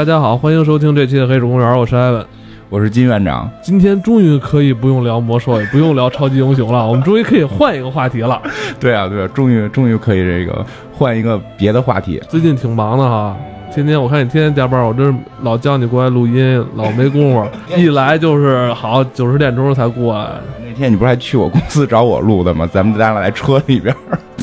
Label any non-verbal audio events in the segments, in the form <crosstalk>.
大家好，欢迎收听这期的《黑水公园》，我是艾文。我是金院长，今天终于可以不用聊魔兽，也不用聊超级英雄了，我们终于可以换一个话题了。<laughs> 对啊，对啊，终于终于可以这个换一个别的话题。最近挺忙的哈，天天我看你天天加班，我这是老叫你过来录音，老没工夫，<laughs> 一来就是好九十点钟才过来。那天你不是还去我公司找我录的吗？咱们咱俩来车里边。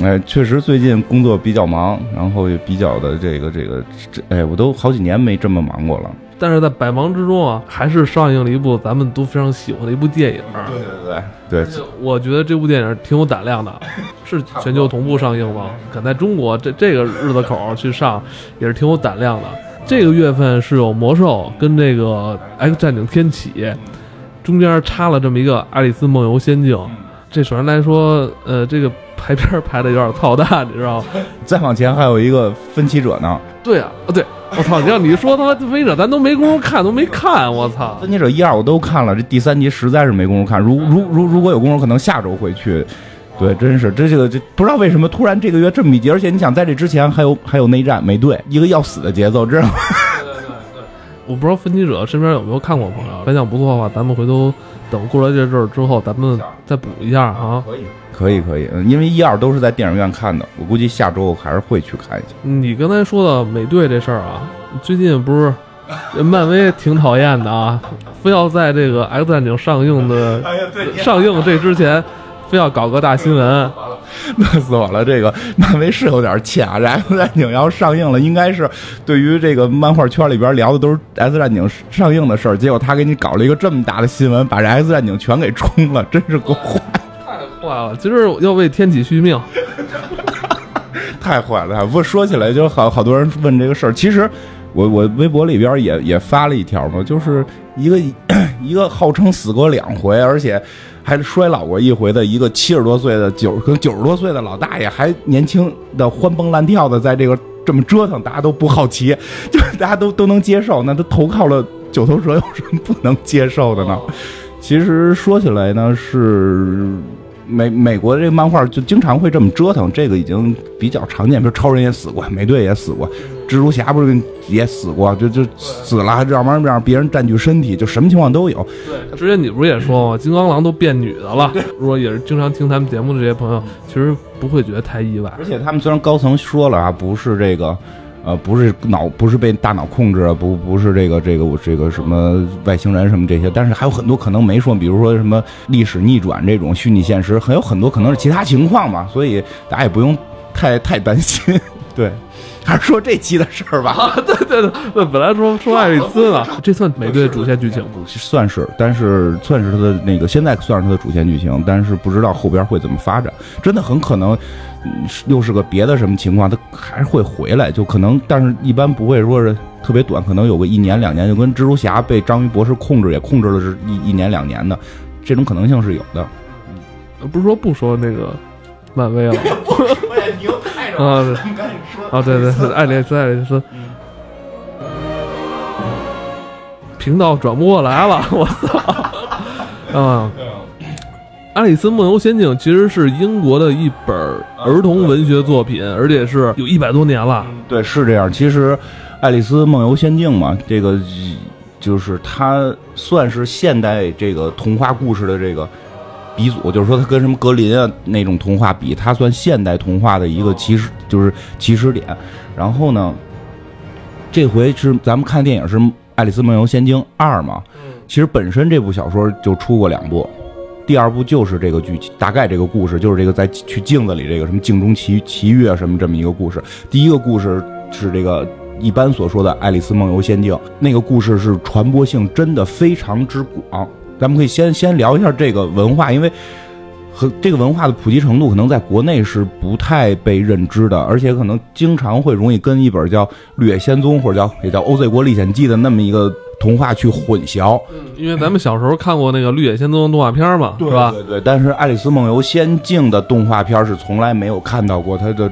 哎，确实最近工作比较忙，然后也比较的这个这个这，哎，我都好几年没这么忙过了。但是在百忙之中啊，还是上映了一部咱们都非常喜欢的一部电影。对对对对，我觉得这部电影挺有胆量的，<laughs> 是全球同步上映吗？敢在中国这这个日子口去上，也是挺有胆量的。这个月份是有魔兽跟这个 X 战警天启，中间插了这么一个爱丽丝梦游仙境。这首先来说，呃，这个排片排的有点操蛋，你知道吗？再往前还有一个分歧者呢。对啊，对，我操！你要你说他妈分歧者，咱都没工夫看，都没看，我操！分歧者一二我都看了，这第三集实在是没工夫看。如如如如果有功夫，可能下周会去。对，真是这这个这不知道为什么突然这个月这么密集，而且你想在这之前还有还有内战美队，一个要死的节奏，知道吗？对对对，我不知道分歧者身边有没有看过朋友，反响不错的话，咱们回头等过了这阵儿之后，咱们再补一下啊。可以。可以可以，嗯，因为一二都是在电影院看的，我估计下周还是会去看一下。你刚才说的美队这事儿啊，最近不是漫威挺讨厌的啊，非要在这个 X 战警上映的 <laughs> 上映这之前，非要搞个大新闻，乐 <laughs> 死我了！这个漫威是有点欠啊，这 X 战警要上映了，应该是对于这个漫画圈里边聊的都是 X 战警上映的事儿，结果他给你搞了一个这么大的新闻，把这 X 战警全给冲了，真是够坏。坏了，今儿要为天启续命，<laughs> 太坏了！不过说起来，就好好多人问这个事儿。其实，我我微博里边也也发了一条嘛，就是一个 <clears throat> 一个号称死过两回，而且还衰老过一回的一个七十多岁的九跟九十多岁的老大爷，还年轻的欢蹦乱跳的在这个这么折腾，大家都不好奇，<laughs> 就大家都都能接受。那他投靠了九头蛇，有什么不能接受的呢？其实说起来呢，是。美美国这个漫画就经常会这么折腾，这个已经比较常见。比如超人也死过，美队也死过，蜘蛛侠不是也死过，就就死了，让让让别人占据身体，就什么情况都有。对，之前你不是也说吗？金刚狼都变女的了。如果也是经常听咱们节目的这些朋友，其实不会觉得太意外。而且他们虽然高层说了啊，不是这个。呃，不是脑，不是被大脑控制，不不是这个这个这个什么外星人什么这些，但是还有很多可能没说，比如说什么历史逆转这种虚拟现实，还有很多可能是其他情况嘛，所以大家也不用太太担心。<laughs> 对，还是说这期的事儿吧。对对对，本来说说爱丽丝呢，这算美队主线剧情不？算是，但是算是他的那个，现在算是他的主线剧情，但是不知道后边会怎么发展，真的很可能。又是个别的什么情况，他还是会回来，就可能，但是一般不会说是特别短，可能有个一年两年，就跟蜘蛛侠被章鱼博士控制，也控制了是一一年两年的，这种可能性是有的。不是说不说那个漫威了，啊，<laughs> 啊，对对对，爱丽丝，爱丽丝，频道转不过来了，<laughs> 我操，啊。《爱丽丝梦游仙境》其实是英国的一本儿童文学作品，而且是有一百多年了。对，是这样。其实，《爱丽丝梦游仙境》嘛，这个就是它算是现代这个童话故事的这个鼻祖。就是说，它跟什么格林啊那种童话比，它算现代童话的一个起始，就是起始点。然后呢，这回是咱们看电影是《爱丽丝梦游仙境二》嘛？其实本身这部小说就出过两部。第二部就是这个剧情，大概这个故事就是这个在去镜子里这个什么镜中奇奇遇啊什么这么一个故事。第一个故事是这个一般所说的《爱丽丝梦游仙境》，那个故事是传播性真的非常之广。咱们可以先先聊一下这个文化，因为和这个文化的普及程度可能在国内是不太被认知的，而且可能经常会容易跟一本叫《绿野仙踪》或者叫也叫《欧 Z 国历险记》的那么一个。童话去混淆，因为咱们小时候看过那个《绿野仙踪》动画片嘛，是吧？对对。但是《爱丽丝梦游仙境》的动画片是从来没有看到过，它的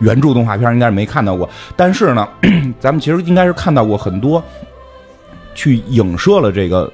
原著动画片应该是没看到过。但是呢，<clears throat> 咱们其实应该是看到过很多去影射了这个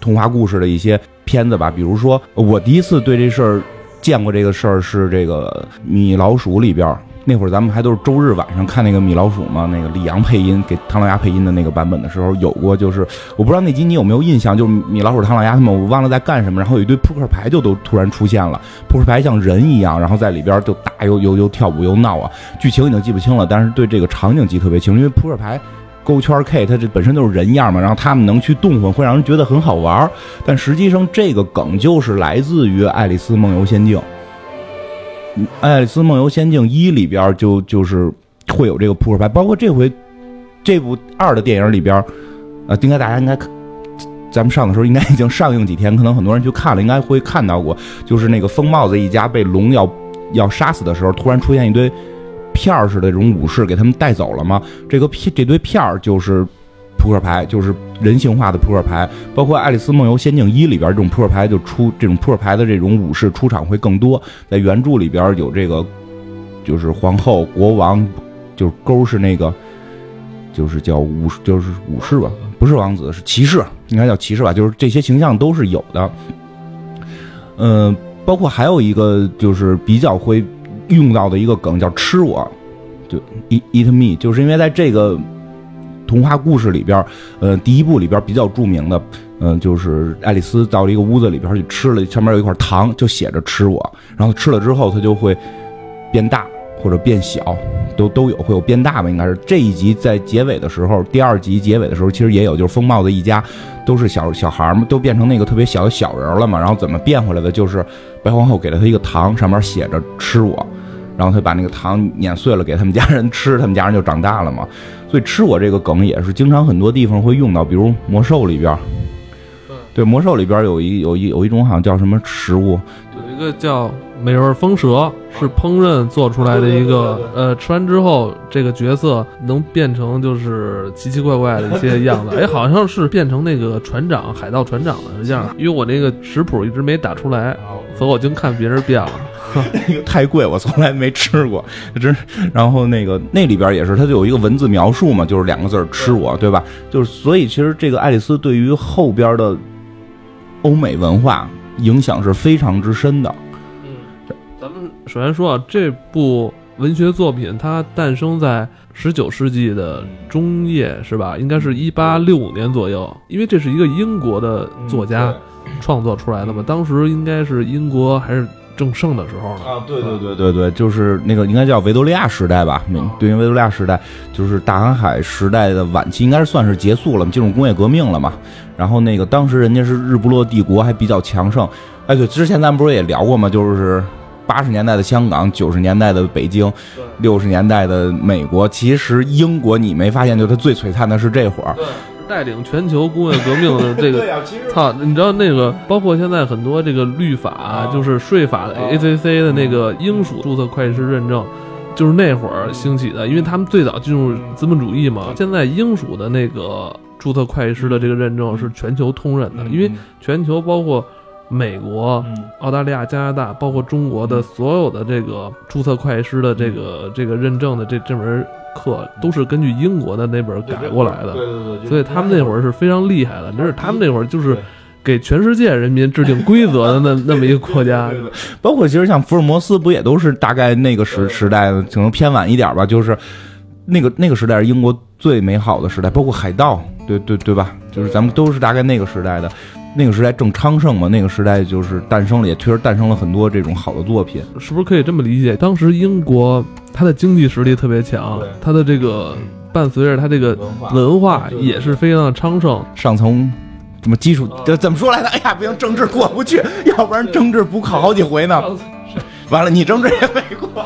童话故事的一些片子吧。比如说，我第一次对这事儿见过这个事儿是这个《米老鼠》里边儿。那会儿咱们还都是周日晚上看那个米老鼠嘛，那个李阳配音给唐老鸭配音的那个版本的时候，有过就是我不知道那集你有没有印象，就是米老鼠、唐老鸭他们，我忘了在干什么，然后有一堆扑克牌就都突然出现了，扑克牌像人一样，然后在里边就打又又又跳舞又闹啊，剧情已经记不清了，但是对这个场景记特别清，因为扑克牌。勾圈 K，它这本身就是人样嘛，然后他们能去动换，会让人觉得很好玩但实际上，这个梗就是来自于《爱丽丝梦游仙境》。《爱丽丝梦游仙境一》里边就就是会有这个扑克牌，包括这回这部二的电影里边，呃，应该大家应该咱们上的时候应该已经上映几天，可能很多人去看了，应该会看到过，就是那个疯帽子一家被龙要要杀死的时候，突然出现一堆。片儿似的这种武士给他们带走了吗？这个片这堆片儿就是扑克牌，就是人性化的扑克牌。包括《爱丽丝梦游仙境一》里边这种扑克牌就出这种扑克牌的这种武士出场会更多。在原著里边有这个，就是皇后、国王，就是勾是那个，就是叫武就是武士吧，不是王子，是骑士，应该叫骑士吧。就是这些形象都是有的。嗯，包括还有一个就是比较会。用到的一个梗叫“吃我”，就 “eat eat me”，就是因为在这个童话故事里边，呃，第一部里边比较著名的，嗯，就是爱丽丝到了一个屋子里边去吃了，上面有一块糖，就写着“吃我”，然后吃了之后，它就会变大或者变小，都都有会有变大吧，应该是这一集在结尾的时候，第二集结尾的时候，其实也有，就是风帽子一家都是小小孩嘛，都变成那个特别小的小人了嘛，然后怎么变回来的？就是白皇后给了他一个糖，上面写着“吃我”。然后他把那个糖碾碎了给他们家人吃，他们家人就长大了嘛。所以吃我这个梗也是经常很多地方会用到，比如魔兽里边。对，魔兽里边有一有一有一种好像叫什么食物，有一个叫美味风蛇，是烹饪做出来的一个，呃，吃完之后这个角色能变成就是奇奇怪怪的一些样子。<laughs> 哎，好像是变成那个船长，海盗船长的样。因为我那个食谱一直没打出来，所以我净看别人变了。那 <laughs> 个太贵，我从来没吃过。真，然后那个那里边也是，它就有一个文字描述嘛，就是两个字吃我”，对吧？就是所以，其实这个爱丽丝对于后边的欧美文化影响是非常之深的。首先说啊，这部文学作品它诞生在十九世纪的中叶，是吧？应该是一八六五年左右，因为这是一个英国的作家创作出来的嘛。当时应该是英国还是？正盛的时候呢啊，对对对对对，就是那个应该叫维多利亚时代吧，对应维多利亚时代，就是大航海时代的晚期，应该是算是结束了，进入工业革命了嘛。然后那个当时人家是日不落帝国，还比较强盛。哎，对，之前咱们不是也聊过吗？就是八十年代的香港，九十年代的北京，六十年代的美国。其实英国你没发现，就它最璀璨的是这会儿。带领全球工业革命的这个，<laughs> 操！你知道那个，包括现在很多这个律法，就是税法的 ACC 的那个英属注册会计师认证，就是那会儿兴起的，因为他们最早进入资本主义嘛。现在英属的那个注册会计师的这个认证是全球通认的，因为全球包括。美国、澳大利亚、加拿大，包括中国的所有的这个注册会计师的这个这个认证的这这门课，都是根据英国的那本改过来的。对对对。所以他们那会儿是非常厉害的，就是他们那会儿就是给全世界人民制定规则的那 <laughs> 那么一个国家。包括其实像福尔摩斯，不也都是大概那个时时代的，可能偏晚一点吧，就是那个那个时代是英国最美好的时代，包括海盗，对对对吧？就是咱们都是大概那个时代的。那个时代正昌盛嘛，那个时代就是诞生了，也确实诞生了很多这种好的作品，是不是可以这么理解？当时英国它的经济实力特别强，它的这个伴随着它这个文化也是非常的昌盛。上层什么基础怎么说来的？哎呀，不行，政治过不去，要不然政治补考好几回呢。完了，你政治也没过，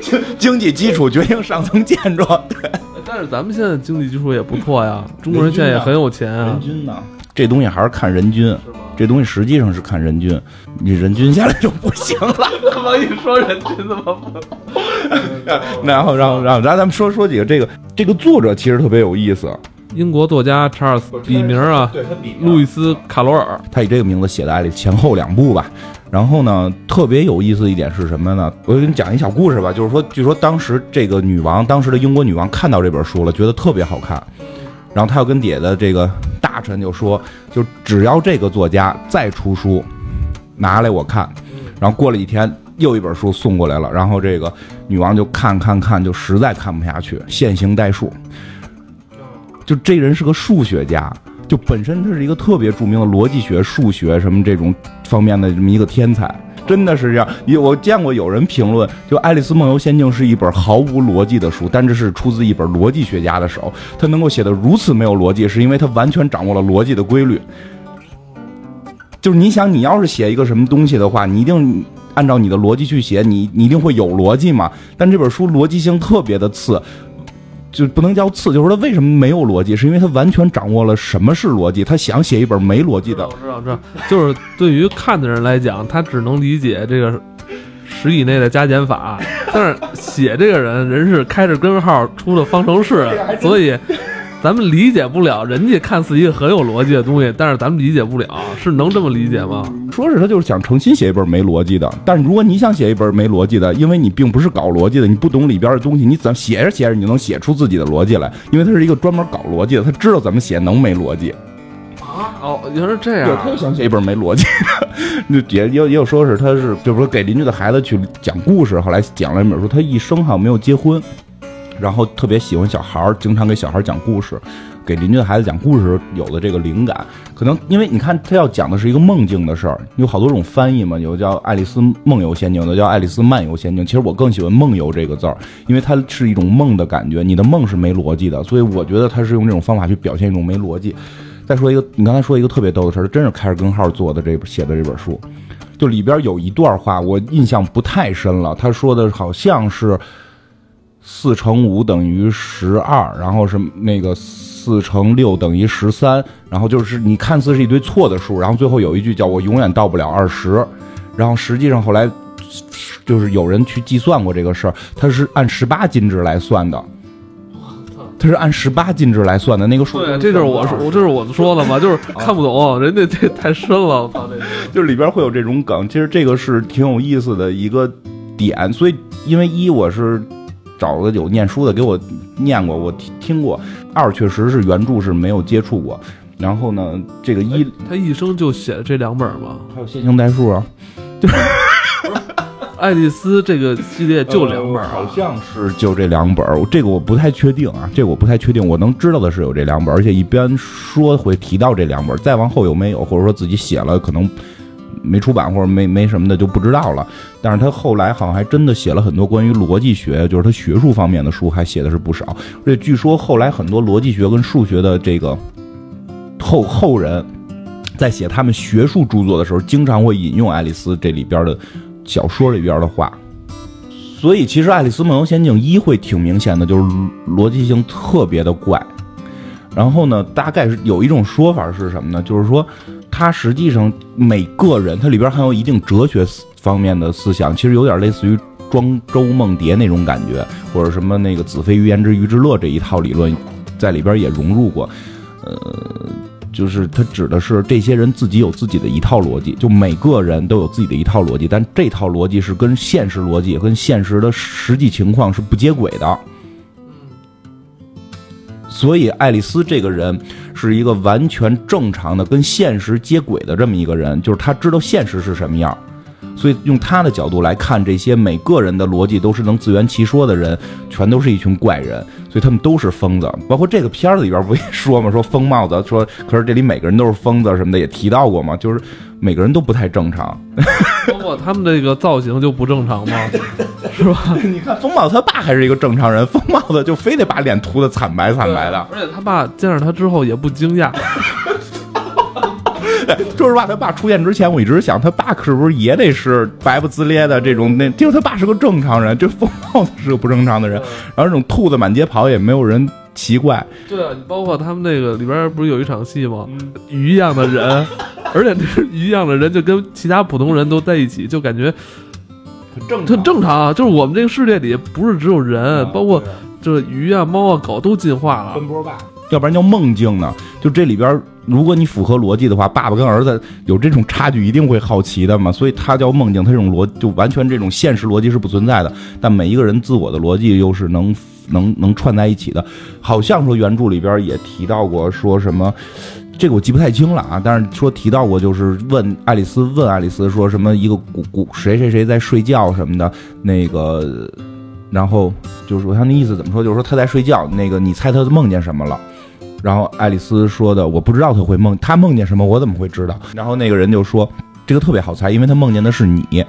经经济基础决定上层建筑。对，但是咱们现在经济基础也不错呀，<laughs> 中国人现在也很有钱啊。人均呢？这东西还是看人均，这东西实际上是看人均，你人均下来就不行了。怎么一说人均怎么不？然后，然后，然后，然后咱们说说几个这个这个作者其实特别有意思，英国作家查尔斯，笔名啊，对路易斯卡罗尔，他以这个名字写的《爱丽》前后两部吧。然后呢，特别有意思一点是什么呢？我给你讲一小故事吧，就是说，据说当时这个女王，当时的英国女王看到这本书了，觉得特别好看。然后她要跟底下的这个大臣就说，就只要这个作家再出书，拿来我看。然后过了几天，又一本书送过来了，然后这个女王 <laughs> 就看看看，就实在看不下去，线性代数。就这人是个数学家，就本身他是一个特别著名的逻辑学、数学什么这种方面的这么一个天才，真的是这样。有我见过有人评论，就《爱丽丝梦游仙境》是一本毫无逻辑的书，但这是出自一本逻辑学家的手，他能够写的如此没有逻辑，是因为他完全掌握了逻辑的规律。就是你想，你要是写一个什么东西的话，你一定按照你的逻辑去写，你你一定会有逻辑嘛。但这本书逻辑性特别的次，就不能叫次，就是说它为什么没有逻辑，是因为他完全掌握了什么是逻辑。他想写一本没逻辑的我，知道，我知道，就是对于看的人来讲，他只能理解这个十以内的加减法，<laughs> 但是写这个人人是开着根号出的方程式，所以咱们理解不了人家看似一个很有逻辑的东西，但是咱们理解不了，是能这么理解吗？说是他就是想诚心写一本没逻辑的。但是如果你想写一本没逻辑的，因为你并不是搞逻辑的，你不懂里边的东西，你怎么写着写着你就能写出自己的逻辑来？因为他是一个专门搞逻辑的，他知道怎么写能没逻辑。啊，哦，原来是这对，样他就想写一本没逻辑的，<laughs> 就也也有也有说是他是，就是说给邻居的孩子去讲故事，后来讲了一本书，他一生好像没有结婚，然后特别喜欢小孩儿，经常给小孩儿讲故事，给邻居的孩子讲故事有的这个灵感，可能因为你看他要讲的是一个梦境的事儿，有好多种翻译嘛，有叫《爱丽丝梦游仙境》的，叫《爱丽丝漫游仙境》，其实我更喜欢“梦游”这个字儿，因为它是一种梦的感觉，你的梦是没逻辑的，所以我觉得他是用这种方法去表现一种没逻辑。再说一个，你刚才说一个特别逗的事儿，他真是开着根号做的这写的这本书，就里边有一段话我印象不太深了，他说的好像是四乘五等于十二，然后是那个四乘六等于十三，然后就是你看似是一堆错的数，然后最后有一句叫我永远到不了二十，然后实际上后来就是有人去计算过这个事儿，它是按十八进制来算的。它是按十八进制来算的，那个数对，这就是我说，这是我说的嘛，就是看不懂，人家这太深了，我操，这个就是里边会有这种梗，其实这个是挺有意思的一个点。所以，因为一我是找了有念书的给我念过，我听听过；二确实是原著是没有接触过。然后呢，这个一他一生就写了这两本嘛，还有线性代数啊，<laughs> 就是爱丽丝这个系列就两本好啊，像是就这两本儿，这个我不太确定啊，这个我不太确定。我能知道的是有这两本儿，而且一边说会提到这两本儿，再往后有没有，或者说自己写了可能没出版或者没没什么的就不知道了。但是他后来好像还真的写了很多关于逻辑学，就是他学术方面的书，还写的是不少。而且据说后来很多逻辑学跟数学的这个后后人。在写他们学术著作的时候，经常会引用爱丽丝这里边的小说里边的话，所以其实《爱丽丝梦游仙境一》会挺明显的，就是逻辑性特别的怪。然后呢，大概是有一种说法是什么呢？就是说，它实际上每个人，它里边含有一定哲学思方面的思想，其实有点类似于庄周梦蝶那种感觉，或者什么那个子非鱼言之鱼之乐这一套理论，在里边也融入过。呃，就是它指的是这些人自己有自己的一套逻辑，就每个人都有自己的一套逻辑，但这套逻辑是跟现实逻辑、跟现实的实际情况是不接轨的。所以，爱丽丝这个人是一个完全正常的、跟现实接轨的这么一个人，就是他知道现实是什么样。所以，用他的角度来看，这些每个人的逻辑都是能自圆其说的人，全都是一群怪人，所以他们都是疯子。包括这个片子里边不也说嘛，说疯帽子，说可是这里每个人都是疯子什么的，也提到过嘛，就是每个人都不太正常。包括他们这个造型就不正常吗？是吧？你看疯帽子他爸还是一个正常人，疯帽子就非得把脸涂的惨白惨白的。而且他爸见着他之后也不惊讶，<laughs> <laughs> 说实话，他爸出现之前，我一直想，他爸是不是也得是白不自咧的这种？那结果他爸是个正常人，这疯帽子是个不正常的人，然后这种兔子满街跑也没有人奇怪。对啊，你包括他们那个里边不是有一场戏吗？鱼一样的人，而且这是鱼一样的人，就跟其他普通人都在一起，就感觉很正很正常啊。就是我们这个世界里不是只有人，包括这鱼啊、猫啊、狗都进化了。奔波霸，要不然叫梦境呢？就这里边，如果你符合逻辑的话，爸爸跟儿子有这种差距，一定会好奇的嘛。所以它叫梦境，它这种逻就完全这种现实逻辑是不存在的，但每一个人自我的逻辑又是能能能串在一起的。好像说原著里边也提到过，说什么这个我记不太清了啊，但是说提到过，就是问爱丽丝问爱丽丝说什么一个古古谁谁谁在睡觉什么的，那个，然后就是我想那意思怎么说，就是说他在睡觉，那个你猜他梦见什么了？然后爱丽丝说的我不知道他会梦，他梦见什么我怎么会知道？然后那个人就说这个特别好猜，因为他梦见的是你，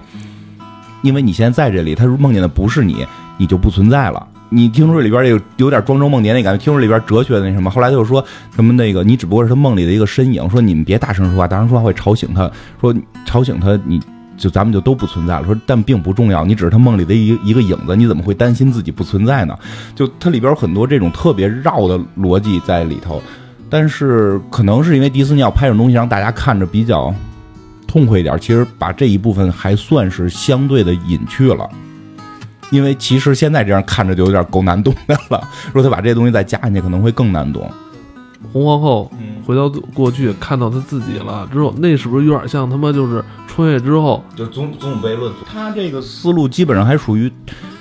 因为你现在在这里，他梦见的不是你，你就不存在了。你听说里边有有点庄周梦蝶那感觉，听说里边哲学的那什么，后来就说什么那个你只不过是他梦里的一个身影，说你们别大声说话，大声说话会吵醒他，说吵醒他你就咱们就都不存在了，说但并不重要，你只是他梦里的一一个影子，你怎么会担心自己不存在呢？就它里边有很多这种特别绕的逻辑在里头，但是可能是因为迪士尼要拍这种东西让大家看着比较痛快一点，其实把这一部分还算是相对的隐去了。因为其实现在这样看着就有点够难懂的了。如果他把这些东西再加进去，可能会更难懂。红皇后回到过去看到她自己了之后，那是不是有点像他妈就是穿越之后就总总悖论？他这个思路基本上还属于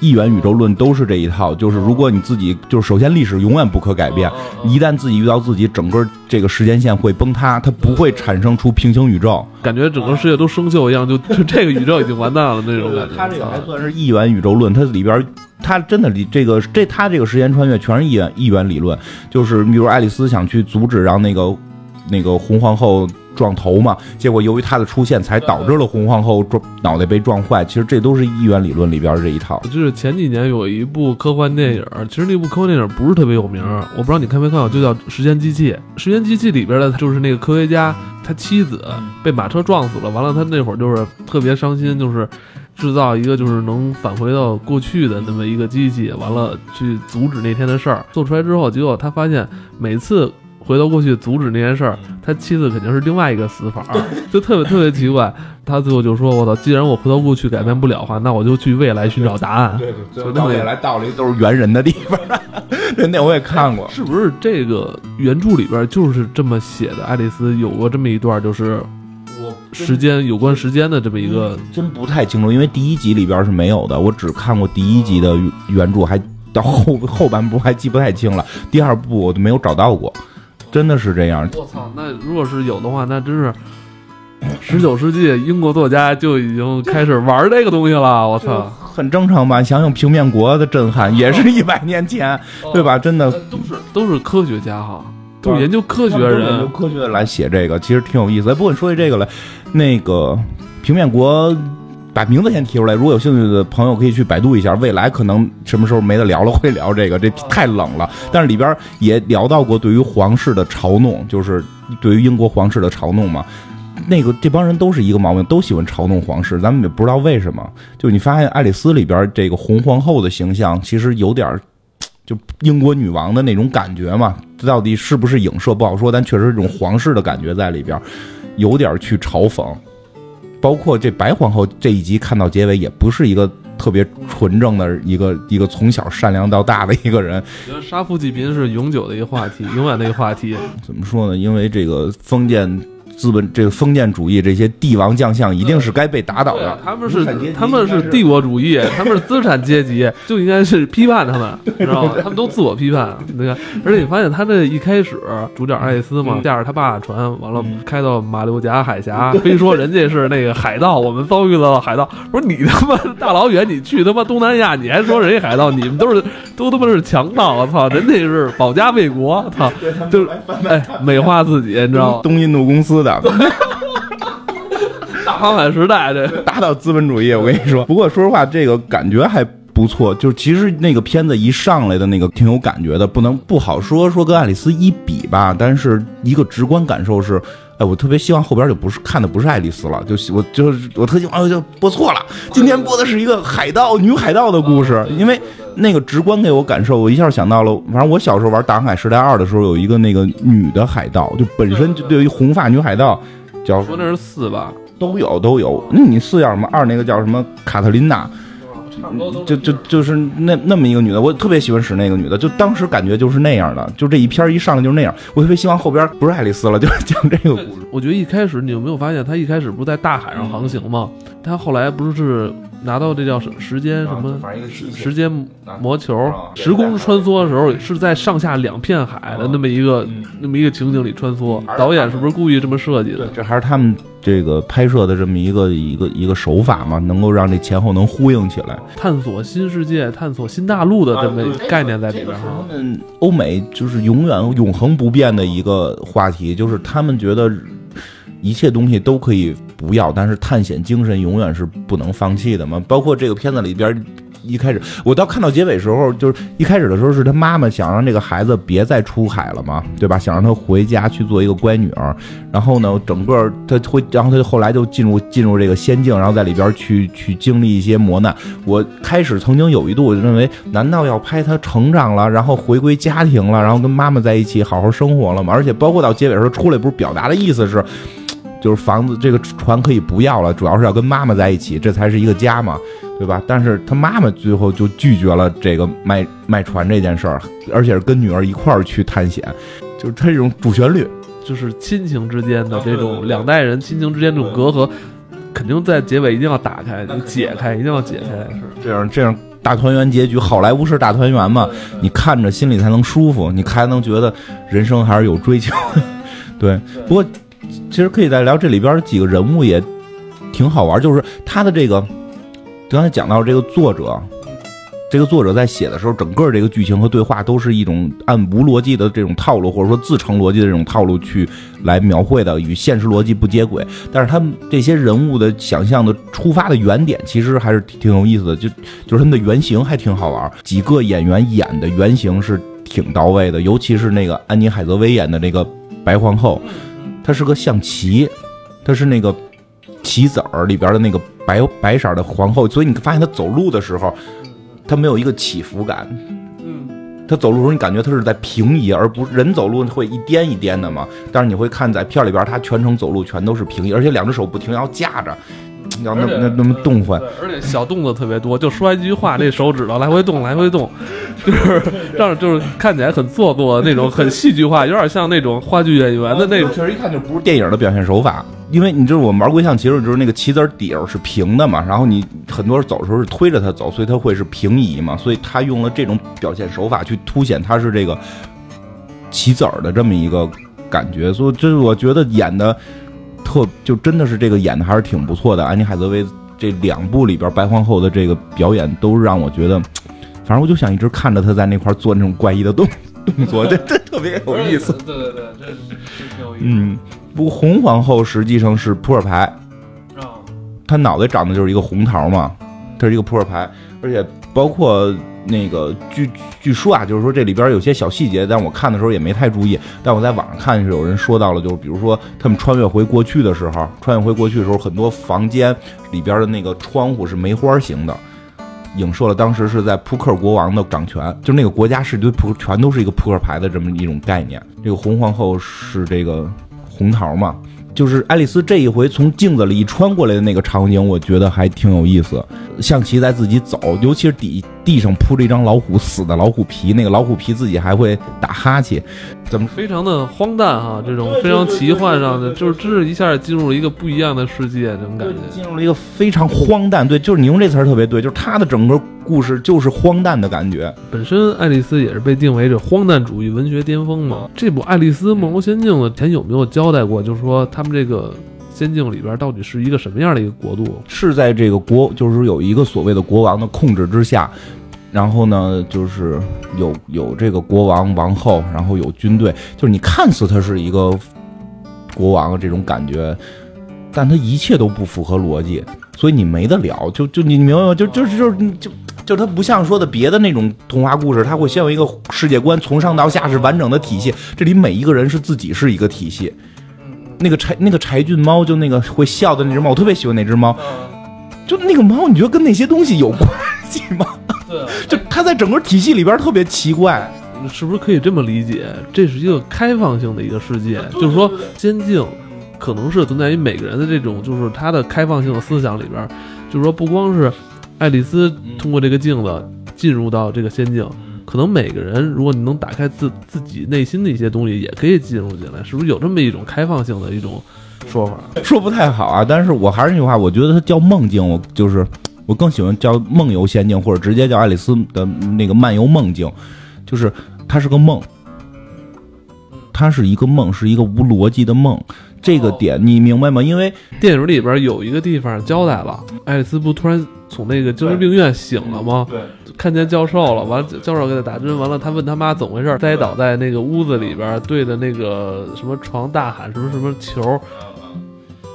一元宇宙论，都是这一套。就是如果你自己就是首先历史永远不可改变，一旦自己遇到自己，整个这个时间线会崩塌，它不会产生出平行宇宙，感觉整个世界都生锈一样，就就这个宇宙已经完蛋了那种感觉。他这个还算是一元宇宙论，它里边。他真的离这个这他这个时间穿越全是一元一元理论，就是比如爱丽丝想去阻止让那个那个红皇后撞头嘛，结果由于他的出现才导致了红皇后撞脑袋被撞坏。其实这都是一元理论里边这一套。就是前几年有一部科幻电影，其实那部科幻电影不是特别有名，我不知道你看没看过，就叫《时间机器》。时间机器里边的就是那个科学家，他妻子被马车撞死了，完了他那会儿。就是特别伤心，就是。制造一个就是能返回到过去的那么一个机器，完了去阻止那天的事儿。做出来之后，结果他发现每次回到过去阻止那件事儿，他妻子肯定是另外一个死法，就特别特别奇怪。他最后就说：“我操，既然我回到过去改变不了的话，那我就去未来寻找答案。”对对，到未来到了一个都是猿人的地方。<laughs> 那我也看过，是不是这个原著里边就是这么写的？爱丽丝有过这么一段，就是我。时间有关时间的这么一个，真不太清楚，因为第一集里边是没有的，我只看过第一集的原著，还到后后半部还记不太清了，第二部我都没有找到过，真的是这样。我操，那如果是有的话，那真是十九世纪英国作家就已经开始玩这个东西了。我操，很正常吧？想想平面国的震撼，也是一百年前，对吧？真的都是都是科学家哈。都是研究科学人，研究科学来写这个，其实挺有意思。不过你说起这个来，那个平面国把名字先提出来，如果有兴趣的朋友可以去百度一下。未来可能什么时候没得聊了，<laughs> 会聊这个，这太冷了。但是里边也聊到过对于皇室的嘲弄，就是对于英国皇室的嘲弄嘛。那个这帮人都是一个毛病，都喜欢嘲弄皇室，咱们也不知道为什么。就你发现爱丽丝里边这个红皇后的形象，其实有点。就英国女王的那种感觉嘛，到底是不是影射不好说，但确实这种皇室的感觉在里边，有点去嘲讽。包括这白皇后这一集看到结尾，也不是一个特别纯正的一个一个从小善良到大的一个人。觉得杀富济贫是永久的一个话题，永远的一个话题。怎么说呢？因为这个封建。资本这个封建主义，这些帝王将相一定是该被打倒的。他们是他们是帝国主义，他们是资产阶级，<laughs> 就应该是批判他们，知道吗？他们都自我批判。你看，<laughs> 而且你发现他这一开始，主角爱丽丝嘛，驾着他爸船，完了开到马六甲海峡，<laughs> 非说人家是那个海盗，我们遭遇了海盗。不是你他妈大老远你去他妈东南亚，你还说人家海盗？你们都是都他妈是强盗！我操，人家是保家卫国，操，就是哎美化自己，你知道吗？东印度公司。的 <laughs> 大航海时代，这打倒资本主义，我跟你说。不过说实话，这个感觉还不错。就是其实那个片子一上来的那个挺有感觉的，不能不好说说跟爱丽丝一比吧。但是一个直观感受是，哎，我特别希望后边就不是看的不是爱丽丝了，就 <laughs> 我就是我特希望就播错了。今天播的是一个海盗女海盗的故事，因为。那个直观给我感受，我一下想到了，反正我小时候玩《大航海时代二》的时候，有一个那个女的海盗，就本身就对于红发女海盗，叫说那是四吧，都有都有。那你四叫什么？二那个叫什么？卡特琳娜，就就就是那那么一个女的，我特别喜欢使那个女的，就当时感觉就是那样的，就这一片一上来就是那样。我特别希望后边不是爱丽丝了，就是讲这个故事。我觉得一开始你有没有发现，他一开始不是在大海上航行吗？他后来不是拿到这叫时时间什么时间魔球，时空穿梭的时候是在上下两片海的那么一个那么一个情景里穿梭。导演是不是故意这么设计的？这还是他们这个拍摄的这么一个一个一个手法嘛，能够让这前后能呼应起来，探索新世界、探索新大陆的这么概念在里边。他们欧美就是永远永恒不变的一个话题，就是他们觉得。一切东西都可以不要，但是探险精神永远是不能放弃的嘛。包括这个片子里边，一开始我到看到结尾时候，就是一开始的时候是他妈妈想让这个孩子别再出海了嘛，对吧？想让他回家去做一个乖女儿。然后呢，整个他会，然后他就后来就进入进入这个仙境，然后在里边去去经历一些磨难。我开始曾经有一度认为，难道要拍他成长了，然后回归家庭了，然后跟妈妈在一起好好生活了吗？而且包括到结尾时候出来，不是表达的意思是。就是房子，这个船可以不要了，主要是要跟妈妈在一起，这才是一个家嘛，对吧？但是他妈妈最后就拒绝了这个卖卖船这件事儿，而且是跟女儿一块儿去探险，就是他这种主旋律，就是亲情之间的这种两代人亲情之间这种隔阂，肯定在结尾一定要打开、解开，一定要解开，是这样这样大团圆结局，好莱坞式大团圆嘛，你看着心里才能舒服，你才能觉得人生还是有追求，<laughs> 对，不过。其实可以再聊这里边几个人物也挺好玩，就是他的这个刚才讲到这个作者，这个作者在写的时候，整个这个剧情和对话都是一种按无逻辑的这种套路，或者说自成逻辑的这种套路去来描绘的，与现实逻辑不接轨。但是他们这些人物的想象的出发的原点，其实还是挺有意思的，就就是他们的原型还挺好玩，几个演员演的原型是挺到位的，尤其是那个安妮海瑟薇演的那个白皇后。它是个象棋，它是那个棋子儿里边的那个白白色的皇后，所以你发现她走路的时候，她没有一个起伏感。嗯，她走路的时候你感觉她是在平移，而不人走路会一颠一颠的嘛。但是你会看在片里边，她全程走路全都是平移，而且两只手不停要架着。要那那那么动换，而且小动作特别多，就说一句话，这手指头来回动，来回动，就是 <laughs> 让就是看起来很做作那种，很戏剧化，有点像那种话剧演员的那种。确实一看就不是电影的表现手法，因为你知道我们玩过象棋，就是那个棋子底儿是平的嘛，然后你很多人走的时候是推着它走，所以它会是平移嘛，所以他用了这种表现手法去凸显他是这个棋子儿的这么一个感觉，所以就是我觉得演的。特就真的是这个演的还是挺不错的，安妮海瑟薇这两部里边白皇后的这个表演都让我觉得，反正我就想一直看着她在那块做那种怪异的动动作，这 <laughs> 这特别有意思。对对对，这挺有意思。嗯，不过红皇后实际上是扑克牌，啊，她脑袋长得就是一个红桃嘛，她是一个扑克牌，而且包括。那个据据说啊，就是说这里边有些小细节，但我看的时候也没太注意。但我在网上看是有人说到了，就是比如说他们穿越回过去的时候，穿越回过去的时候，很多房间里边的那个窗户是梅花形的，影射了当时是在扑克国王的掌权，就那个国家是对扑克全都是一个扑克牌的这么一种概念。这个红皇后是这个红桃嘛？就是爱丽丝这一回从镜子里一穿过来的那个场景，我觉得还挺有意思。象棋在自己走，尤其是底地上铺着一张老虎死的老虎皮，那个老虎皮自己还会打哈欠，怎么非常的荒诞哈？这种非常奇幻上的，就是真是一下进入了一个不一样的世界，这种感觉。进入了一个非常荒诞，对，就是你用这词儿特别对，就是他的整个故事就是荒诞的感觉。本身爱丽丝也是被定为这荒诞主义文学巅峰嘛。这部《爱丽丝梦游仙境》的前有没有交代过？就是说他们这个。仙境里边到底是一个什么样的一个国度？是在这个国，就是有一个所谓的国王的控制之下，然后呢，就是有有这个国王、王后，然后有军队，就是你看似他是一个国王这种感觉，但他一切都不符合逻辑，所以你没得了。就就你明白吗？就就是就是就就他不像说的别的那种童话故事，他会先有一个世界观，从上到下是完整的体系。这里每一个人是自己是一个体系。那个柴那个柴郡猫，就那个会笑的那只猫，我特别喜欢那只猫。就那个猫，你觉得跟那些东西有关系吗？对，<laughs> 就它在整个体系里边特别奇怪，是不是可以这么理解？这是一个开放性的一个世界，就是说仙境可能是存在于每个人的这种，就是他的开放性的思想里边。就是说，不光是爱丽丝通过这个镜子进入到这个仙境。可能每个人，如果你能打开自自己内心的一些东西，也可以进入进来，是不是有这么一种开放性的一种说法？说不太好啊，但是我还是那句话，我觉得它叫梦境，我就是我更喜欢叫梦游仙境，或者直接叫爱丽丝的那个漫游梦境，就是它是个梦，它是一个梦，是一个无逻辑的梦。这个点你明白吗？因为电影里边有一个地方交代了，爱丽丝不突然从那个精神病院醒了吗？对，看见教授了，完了教授给他打针，完了他问他妈怎么回事，栽倒在那个屋子里边，对着那个什么床大喊什么什么球。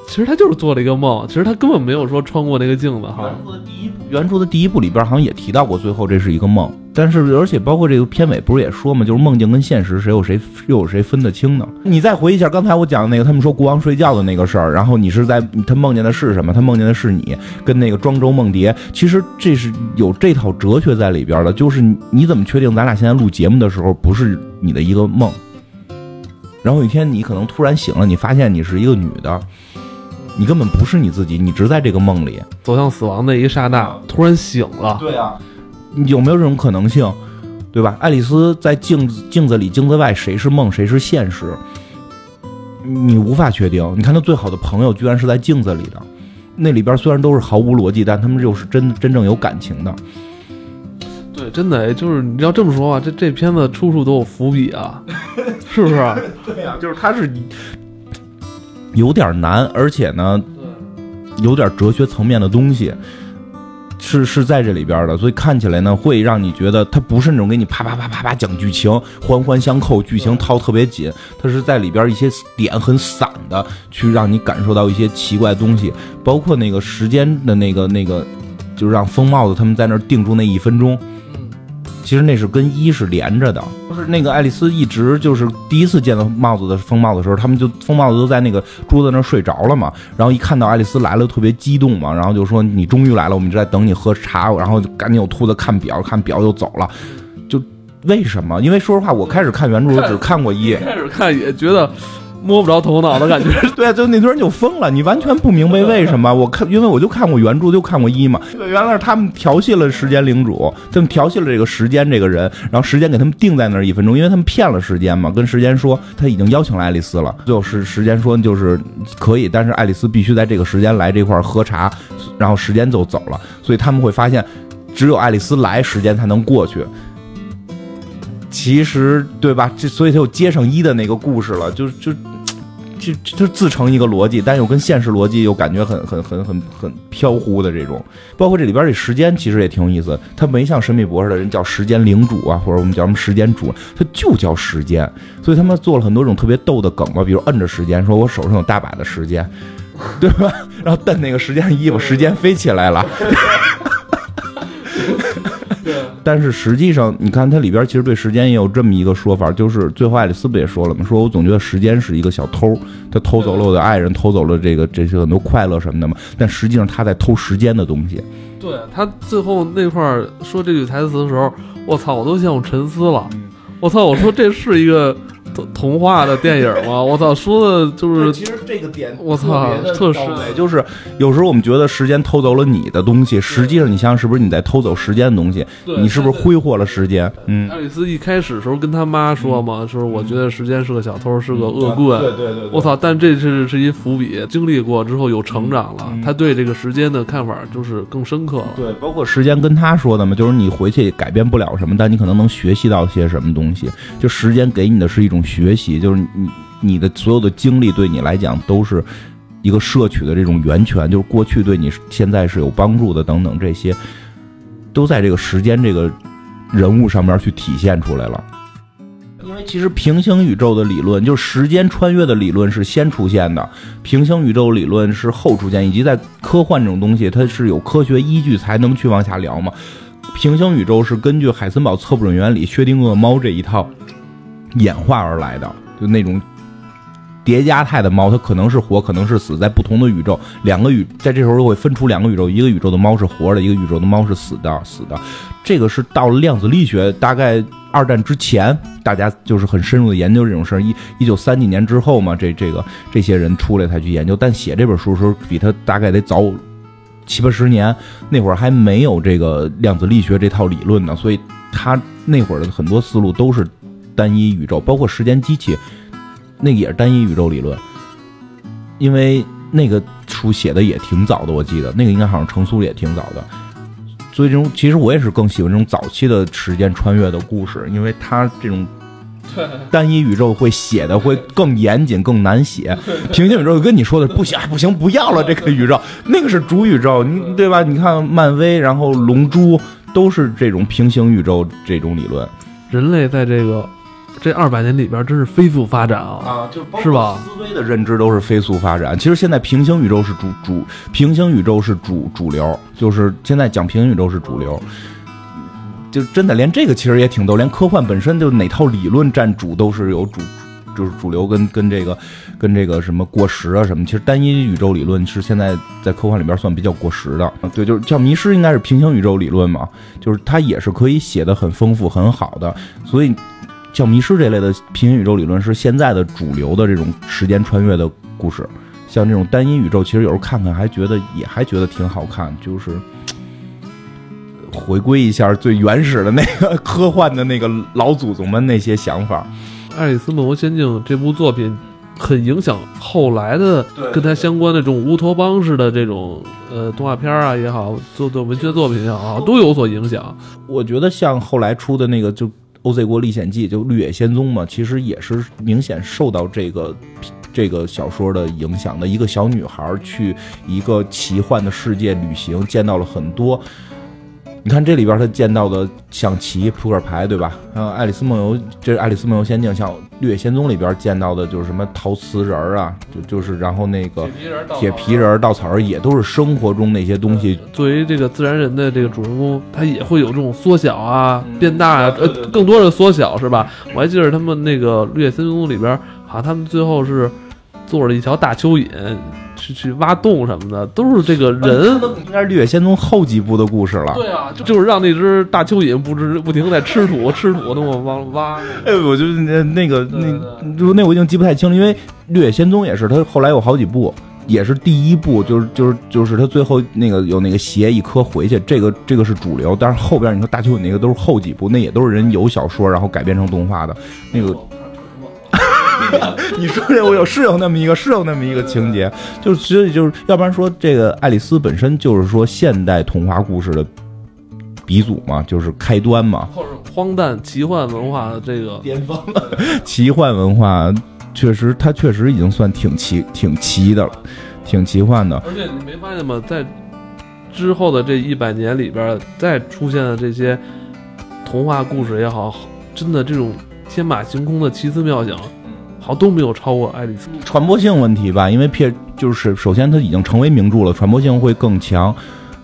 其实他就是做了一个梦，其实他根本没有说穿过那个镜子哈。原著的第一部，原著的第一部里边好像也提到过，最后这是一个梦。但是而且包括这个片尾不是也说嘛，就是梦境跟现实谁有谁又有谁分得清呢？你再回忆一下刚才我讲的那个，他们说国王睡觉的那个事儿，然后你是在他梦见的是什么？他梦见的是你跟那个庄周梦蝶。其实这是有这套哲学在里边的，就是你怎么确定咱俩现在录节目的时候不是你的一个梦？然后有一天你可能突然醒了，你发现你是一个女的。你根本不是你自己，你只在这个梦里走向死亡的一刹那，突然醒了。对啊，有没有这种可能性？对吧？爱丽丝在镜子镜子里、镜子外，谁是梦，谁是现实？你无法确定。你看，她最好的朋友居然是在镜子里的，那里边虽然都是毫无逻辑，但他们又是真真正有感情的。对，真的，就是你要这么说话，这这片子处处都有伏笔啊，是不是？<laughs> 对呀，就是它是。有点难，而且呢，有点哲学层面的东西，是是在这里边的，所以看起来呢，会让你觉得它不是那种给你啪啪啪啪啪讲剧情，环环相扣，剧情套特别紧，它是在里边一些点很散的，去让你感受到一些奇怪东西，包括那个时间的那个那个，就是让疯帽子他们在那儿定住那一分钟。其实那是跟一是连着的，就是那个爱丽丝一直就是第一次见到帽子的疯帽子的时候，他们就疯帽子都在那个桌子那睡着了嘛，然后一看到爱丽丝来了，特别激动嘛，然后就说你终于来了，我们一直在等你喝茶，然后赶紧有兔子看表，看表就走了，就为什么？因为说实话，我开始看原著只看过一，开始看也觉得。摸不着头脑的感觉，<laughs> 对，就那堆人就疯了，你完全不明白为什么。我看，因为我就看过原著，就看过一嘛。对，原来是他们调戏了时间领主，他们调戏了这个时间这个人，然后时间给他们定在那一分钟，因为他们骗了时间嘛，跟时间说他已经邀请了爱丽丝了。最后时时间说就是可以，但是爱丽丝必须在这个时间来这块喝茶，然后时间就走了。所以他们会发现，只有爱丽丝来，时间才能过去。其实对吧？这所以他又接上一的那个故事了，就就就就自成一个逻辑，但又跟现实逻辑又感觉很很很很很飘忽的这种。包括这里边这时间其实也挺有意思，他没像神秘博士的人叫时间领主啊，或者我们叫什么时间主，他就叫时间。所以他们做了很多种特别逗的梗吧，比如摁着时间，说我手上有大把的时间，对吧？<laughs> 然后蹬那个时间衣服，时间飞起来了。但是实际上，你看它里边其实对时间也有这么一个说法，就是最后爱丽丝不也说了吗？说我总觉得时间是一个小偷，他偷走了我的爱人，偷走了这个 <laughs> 这些很多快乐什么的嘛。但实际上他在偷时间的东西。对他最后那块说这句台词的时候，我操，我都陷入沉思了。我操，我说这是一个。童话的电影吗？<laughs> 我操，说的就是。其实这个点，我操，特实就是有时候我们觉得时间偷走了你的东西，实际上你想想，是不是你在偷走时间的东西？你是不是挥霍了时间？嗯。爱丽丝一开始时候跟他妈说嘛，说我觉得时间是个小偷，是个恶棍。对对对。我操！但这是是一伏笔，经历过之后有成长了，他对这个时间的看法就是更深刻了。对，包括时间跟他说的嘛，就是你回去改变不了什么，但你可能能学习到些什么东西。就时间给你的是一种。学习就是你你的所有的经历对你来讲都是一个摄取的这种源泉，就是过去对你现在是有帮助的等等这些，都在这个时间这个人物上面去体现出来了。因为其实平行宇宙的理论，就是时间穿越的理论是先出现的，平行宇宙理论是后出现，以及在科幻这种东西，它是有科学依据才能去往下聊嘛。平行宇宙是根据海森堡测不准原理、薛定谔猫这一套。演化而来的，就那种叠加态的猫，它可能是活，可能是死，在不同的宇宙，两个宇在这时候会分出两个宇宙，一个宇宙的猫是活的，一个宇宙的猫是死的，死的。这个是到了量子力学，大概二战之前，大家就是很深入的研究这种事儿。一一九三几年之后嘛，这这个这些人出来才去研究，但写这本书的时候，比他大概得早七八十年，那会儿还没有这个量子力学这套理论呢，所以。他那会儿的很多思路都是单一宇宙，包括时间机器，那个也是单一宇宙理论。因为那个书写的也挺早的，我记得那个应该好像成书也挺早的。所以这种其实我也是更喜欢这种早期的时间穿越的故事，因为它这种 <laughs> 单一宇宙会写的会更严谨、更难写。<laughs> 平行宇宙跟你说的不行，不行，不要了，这个宇宙 <laughs> 那个是主宇宙，你对吧？你看漫威，然后龙珠都是这种平行宇宙这种理论。人类在这个这二百年里边真是飞速发展啊！啊，就是吧？思维的认知都是飞速发展。其实现在平行宇宙是主主，平行宇宙是主主流，就是现在讲平行宇宙是主流。就真的连这个其实也挺逗，连科幻本身就哪套理论占主都是有主，就是主流跟跟这个跟这个什么过时啊什么。其实单一宇宙理论是现在在科幻里边算比较过时的。对，就是叫迷失应该是平行宇宙理论嘛，就是它也是可以写的很丰富很好的，所以。像迷失这类的平行宇宙理论是现在的主流的这种时间穿越的故事，像这种单一宇宙，其实有时候看看还觉得也还觉得挺好看，就是回归一下最原始的那个科幻的那个老祖宗们那些想法。《爱丽丝梦游仙境》这部作品很影响后来的跟它相关的这种乌托邦式的这种呃动画片啊也好，做做文学作品也好，都有所影响。我觉得像后来出的那个就。《欧 Z 国历险记》就《绿野仙踪》嘛，其实也是明显受到这个这个小说的影响的。一个小女孩去一个奇幻的世界旅行，见到了很多。你看这里边他见到的象棋、扑克牌，对吧？还有《爱丽丝梦游》，这是《爱丽丝梦游仙境》，像《绿野仙踪》里边见到的，就是什么陶瓷人啊，就就是然后那个铁皮人、稻草人，也都是生活中那些东西。作为这个自然人的这个主人公，他也会有这种缩小啊、变大啊，呃，更多的缩小是吧？我还记得他们那个《绿野仙踪》里边，好像他们最后是坐着一条大蚯蚓。去去挖洞什么的，都是这个人。应该是《绿野仙踪》后几部的故事了。对啊，就就是让那只大蚯蚓不知不停在吃土，吃土那么往挖。<laughs> 哎，我就那那个那，就那我已经记不太清了，因为《绿野仙踪》也是他后来有好几部，也是第一部，就是就是就是他最后那个有那个鞋一颗回去，这个这个是主流。但是后边你说大蚯蚓那个都是后几部，那也都是人有小说然后改编成动画的那个。<laughs> 你说这我有是有那么一个是有那么一个情节，就是所以就是要不然说这个爱丽丝本身就是说现代童话故事的鼻祖嘛，就是开端嘛，或者荒诞奇幻文化的这个巅峰。<laughs> 奇幻文化确实，它确实已经算挺奇挺奇的了，挺奇幻的。而且你没发现吗？在之后的这一百年里边，再出现的这些童话故事也好，真的这种天马行空的奇思妙想。好都没有超过爱丽丝传播性问题吧，因为片就是首先它已经成为名著了，传播性会更强。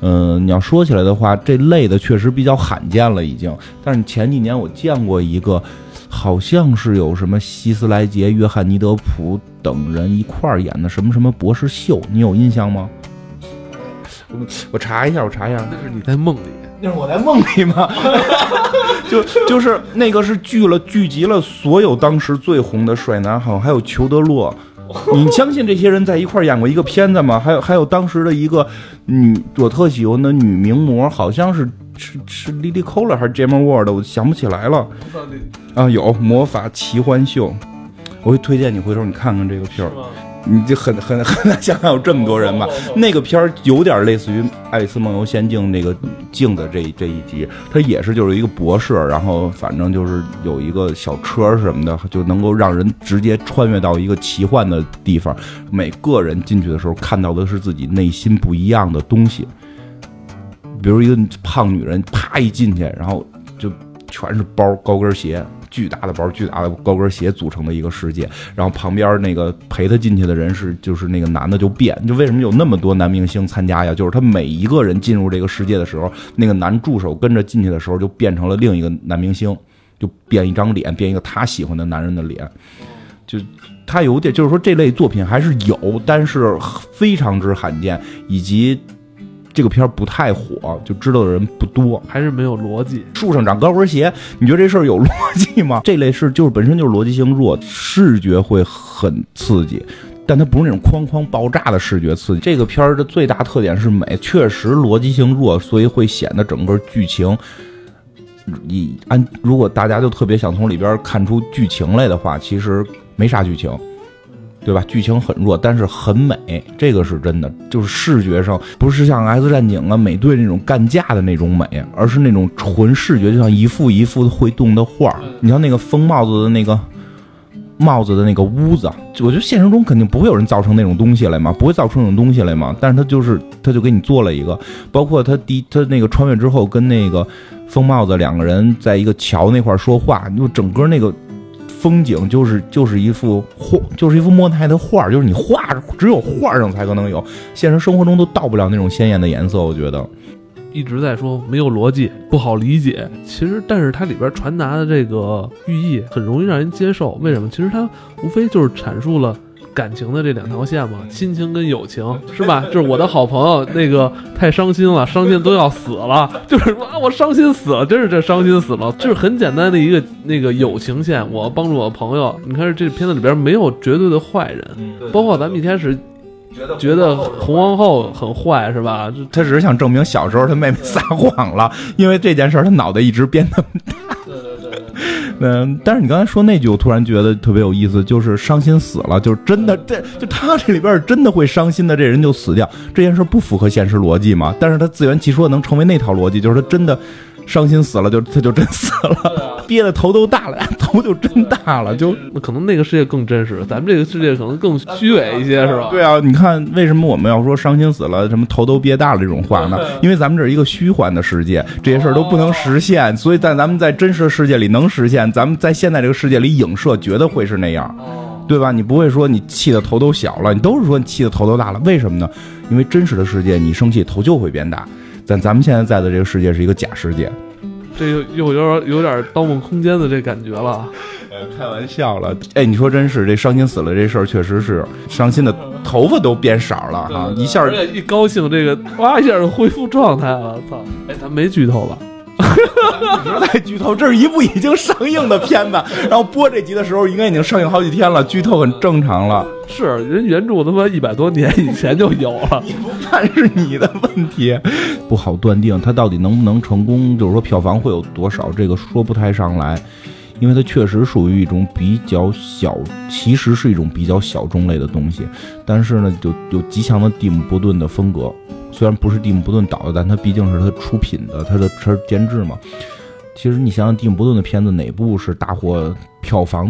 嗯，你要说起来的话，这类的确实比较罕见了已经。但是前几年我见过一个，好像是有什么希斯莱杰、约翰尼德普等人一块儿演的什么什么博士秀，你有印象吗？我我查一下，我查一下，那是你在梦里。那是我在梦里吗？<laughs> 就就是那个是聚了聚集了所有当时最红的帅男，好像还有裘德洛。<laughs> 你相信这些人在一块演过一个片子吗？还有还有当时的一个女我特喜欢的女名模，好像是是是 Lily Cole 还是 Jemma Ward，我想不起来了。啊，有魔法奇幻秀，我会推荐你回头你看看这个片儿。你就很很很难想象有这么多人吧？那个片儿有点类似于《爱丽丝梦游仙境》那个镜的这这一集，它也是就是一个博士，然后反正就是有一个小车什么的，就能够让人直接穿越到一个奇幻的地方。每个人进去的时候看到的是自己内心不一样的东西。比如一个胖女人，啪一进去，然后就全是包、高跟鞋。巨大的包，巨大的高跟鞋组成的一个世界，然后旁边那个陪他进去的人是，就是那个男的就变，就为什么有那么多男明星参加呀？就是他每一个人进入这个世界的时候，那个男助手跟着进去的时候就变成了另一个男明星，就变一张脸，变一个他喜欢的男人的脸，就他有点，就是说这类作品还是有，但是非常之罕见，以及。这个片儿不太火，就知道的人不多，还是没有逻辑。树上长高跟鞋，你觉得这事儿有逻辑吗？<laughs> 这类事就是本身就是逻辑性弱，视觉会很刺激，但它不是那种哐哐爆炸的视觉刺激。这个片儿的最大特点是美，确实逻辑性弱，所以会显得整个剧情你按如果大家就特别想从里边看出剧情来的话，其实没啥剧情。对吧？剧情很弱，但是很美，这个是真的。就是视觉上不是像《X 战警》啊、美队那种干架的那种美，而是那种纯视觉，就像一幅一幅会动的画。你像那个风帽子的那个帽子的那个屋子，我觉得现实中肯定不会有人造成那种东西来嘛，不会造出那种东西来嘛。但是他就是他就给你做了一个，包括他第他那个穿越之后跟那个风帽子两个人在一个桥那块说话，就整个那个。风景就是就是一幅画，就是一幅莫奈的画，就是你画只有画上才可能有，现实生活中都到不了那种鲜艳的颜色。我觉得一直在说没有逻辑，不好理解。其实，但是它里边传达的这个寓意很容易让人接受。为什么？其实它无非就是阐述了。感情的这两条线嘛，亲情跟友情是吧？就是我的好朋友那个太伤心了，伤心都要死了，就是说啊，我伤心死了，真是这伤心死了，就是很简单的一个那个友情线。我帮助我朋友，你看这片子里边没有绝对的坏人，包括咱们一开始觉得红皇后很坏是吧？他只是想证明小时候他妹妹撒谎了，因为这件事他脑袋一直变那么大。嗯，但是你刚才说那句，我突然觉得特别有意思，就是伤心死了，就是真的，这就他这里边真的会伤心的，这人就死掉，这件事不符合现实逻辑嘛？但是他自圆其说能成为那套逻辑，就是他真的。伤心死了，就他就真死了，<laughs> 憋的头都大了，头就真大了，就可能那个世界更真实，咱们这个世界可能更虚伪一些，是吧？对啊，你看为什么我们要说伤心死了，什么头都憋大了这种话呢？因为咱们这是一个虚幻的世界，这些事儿都不能实现，所以在咱们在真实的世界里能实现，咱们在现在这个世界里影射，觉得会是那样，对吧？你不会说你气的头都小了，你都是说你气的头都大了，为什么呢？因为真实的世界，你生气头就会变大。但咱们现在在的这个世界是一个假世界，这又又有点有点《盗梦空间》的这感觉了。开玩笑了，哎，你说真是这伤心死了这事儿，确实是伤心的头发都变色了哈，一下一高兴，这个哇一下就恢复状态了。操，哎，咱没剧透吧？一直在剧透，这是一部已经上映的片子，然后播这集的时候应该已经上映好几天了，剧透很正常了。是人原著他妈一百多年以前就有了，<laughs> 你不看是你的问题，不好断定它到底能不能成功，就是说票房会有多少，这个说不太上来，因为它确实属于一种比较小，其实是一种比较小众类的东西，但是呢，就有极强的蒂姆·伯顿的风格。虽然不是蒂姆·伯顿导的，但他毕竟是他出品的，他的他监制嘛。其实你想想，蒂姆·伯顿的片子哪部是大火、票房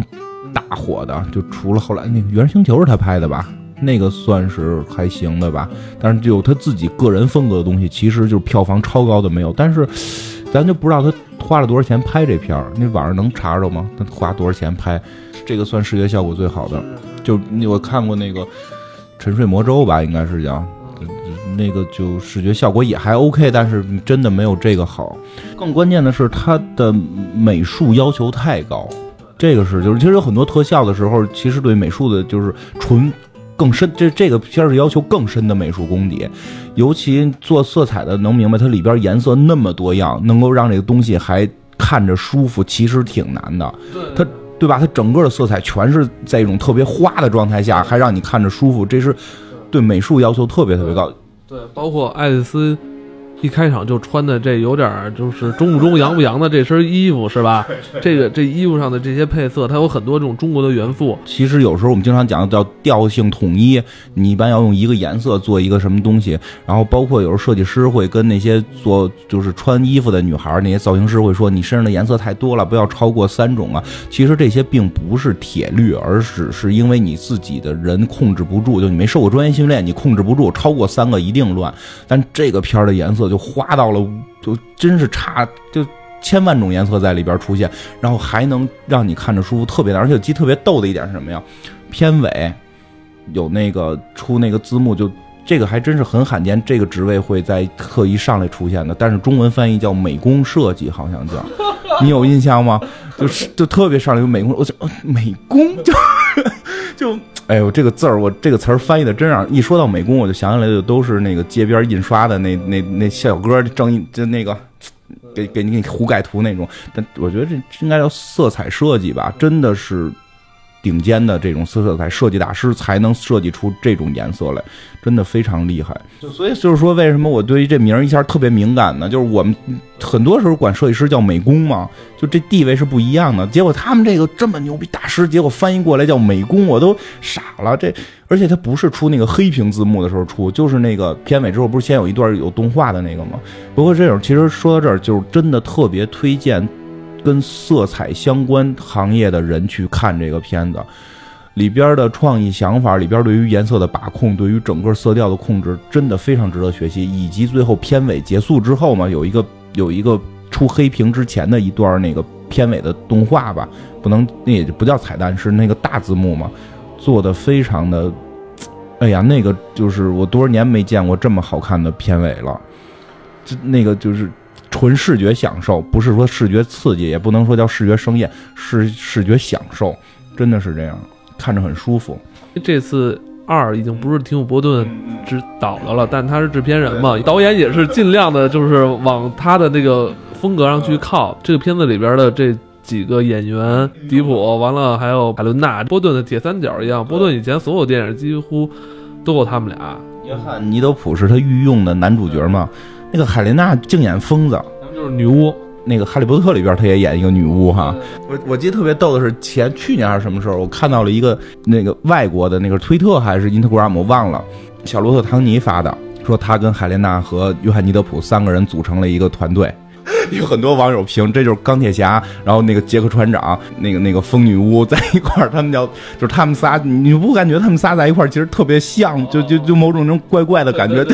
大火的？就除了后来那个《原星球》是他拍的吧？那个算是还行的吧。但是就他自己个人风格的东西，其实就是票房超高的没有。但是咱就不知道他花了多少钱拍这片儿，那网上能查着吗？他花多少钱拍？这个算视觉效果最好的。就我看过那个《沉睡魔咒》吧，应该是叫。那个就视觉效果也还 OK，但是真的没有这个好。更关键的是，它的美术要求太高。这个是，就是其实有很多特效的时候，其实对美术的就是纯更深。这这个片儿是要求更深的美术功底，尤其做色彩的能明白，它里边颜色那么多样，能够让这个东西还看着舒服，其实挺难的。它对吧？它整个的色彩全是在一种特别花的状态下，还让你看着舒服，这是对美术要求特别特别高。对，包括爱丽丝。一开场就穿的这有点就是中不中洋不洋的这身衣服是吧？<laughs> 这个这衣服上的这些配色，它有很多这种中国的元素。其实有时候我们经常讲叫调性统一，你一般要用一个颜色做一个什么东西。然后包括有时候设计师会跟那些做就是穿衣服的女孩那些造型师会说，你身上的颜色太多了，不要超过三种啊。其实这些并不是铁律，而只是因为你自己的人控制不住，就你没受过专业训练，你控制不住，超过三个一定乱。但这个片儿的颜色。就花到了，就真是差，就千万种颜色在里边出现，然后还能让你看着舒服，特别的。而且记特别逗的一点是什么呀？片尾有那个出那个字幕，就这个还真是很罕见，这个职位会在特意上来出现的。但是中文翻译叫美工设计，好像叫，你有印象吗？就是就特别上来有美工，我就美工就 <laughs> 就。哎呦，这个字儿，我这个词儿翻译的真让一说到美工，我就想起来就都是那个街边印刷的那那那小哥正义就那个给给你给你胡改图那种。但我觉得这应该叫色彩设计吧，真的是顶尖的这种色色彩设计大师才能设计出这种颜色来，真的非常厉害。所以就是说，为什么我对于这名儿一下特别敏感呢？就是我们很多时候管设计师叫美工嘛，就这地位是不一样的。结果他们这个这么牛逼大师，结果翻译过来叫美工，我都傻了。这而且他不是出那个黑屏字幕的时候出，就是那个片尾之后不是先有一段有动画的那个吗？不过这种其实说到这儿，就是真的特别推荐。跟色彩相关行业的人去看这个片子，里边的创意想法，里边对于颜色的把控，对于整个色调的控制，真的非常值得学习。以及最后片尾结束之后嘛，有一个 <laughs> 有一个出黑屏之前的一段那个片尾的动画吧，不能那也不叫彩蛋，是那个大字幕嘛，做的非常的，<tsk> 哎呀，那个就是我多少年没见过这么好看的片尾了，就那个就是。纯视觉享受，不是说视觉刺激，也不能说叫视觉盛宴，是视觉享受，真的是这样，看着很舒服。这次二已经不是提姆·波顿执导的了，但他是制片人嘛，导演也是尽量的，就是往他的那个风格上去靠。这个片子里边的这几个演员，迪普，完了还有海伦娜，波顿的铁三角一样。波顿以前所有电影几乎都有他们俩。约翰·尼德普是他御用的男主角嘛？那个海莲娜净演疯子，就是女巫。那个《哈利波特》里边，她也演一个女巫哈。我我记得特别逗的是，前去年还是什么时候，我看到了一个那个外国的那个推特还是 Instagram，我忘了。小罗特·唐尼发的，说他跟海莲娜和约翰尼德普三个人组成了一个团队。<laughs> 有很多网友评，这就是钢铁侠，然后那个杰克船长，那个那个疯女巫在一块儿，他们叫就是他们仨，你不感觉他们仨在一块儿其实特别像，就就就某种那种怪怪的感觉。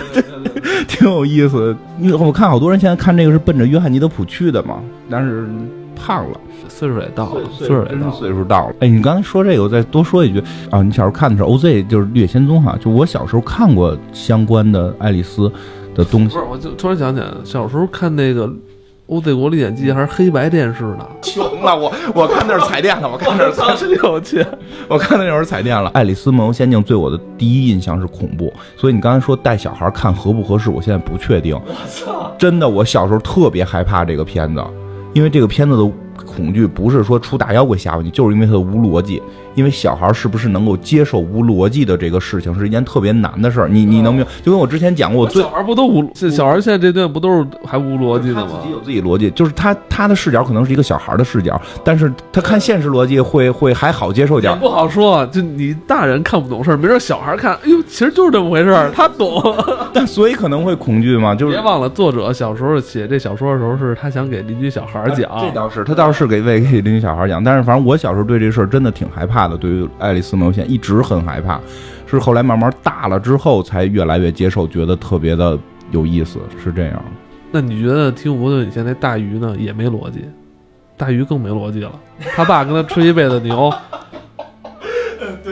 <laughs> 挺有意思，因为我看好多人现在看这个是奔着约翰尼德普去的嘛，但是胖了，岁数也到了，岁数也到，岁数到了。哎，你刚才说这个，我再多说一句啊，你小时候看的是 OZ，就是《绿野仙踪》哈，就我小时候看过相关的爱丽丝的东西。不是，我就突然想起来，小时候看那个。《欧帝国历险记》还是黑白电视呢？<laughs> 穷了，我我看那是彩电了，我看那是三十六去，我看那会儿彩电了。《爱丽丝梦游仙境》对我的第一印象是恐怖，所以你刚才说带小孩看合不合适，我现在不确定。我操！真的，我小时候特别害怕这个片子，因为这个片子的恐惧不是说出大妖怪吓唬你，就是因为它的无逻辑。因为小孩是不是能够接受无逻辑的这个事情，是一件特别难的事儿。你你能明白？就跟我之前讲过，我最小孩不都无？小孩现在这段不都是还无逻辑的吗？自己有自己逻辑，就是他他的视角可能是一个小孩的视角，但是他看现实逻辑会会还好接受点。不好说，就你大人看不懂事儿，没准小孩看，哎呦，其实就是这么回事儿，他懂。<laughs> 但所以可能会恐惧嘛？就是别忘了，作者小时候写这小说的时候，是他想给邻居小孩讲。这倒是，他倒是是给为给邻居小孩养。但是反正我小时候对这事儿真的挺害怕的，对于爱丽。丝毛线一直很害怕，是后来慢慢大了之后才越来越接受，觉得特别的有意思，是这样。那你觉得提姆波顿以前那大鱼呢？也没逻辑，大鱼更没逻辑了。他爸跟他吹一辈子牛。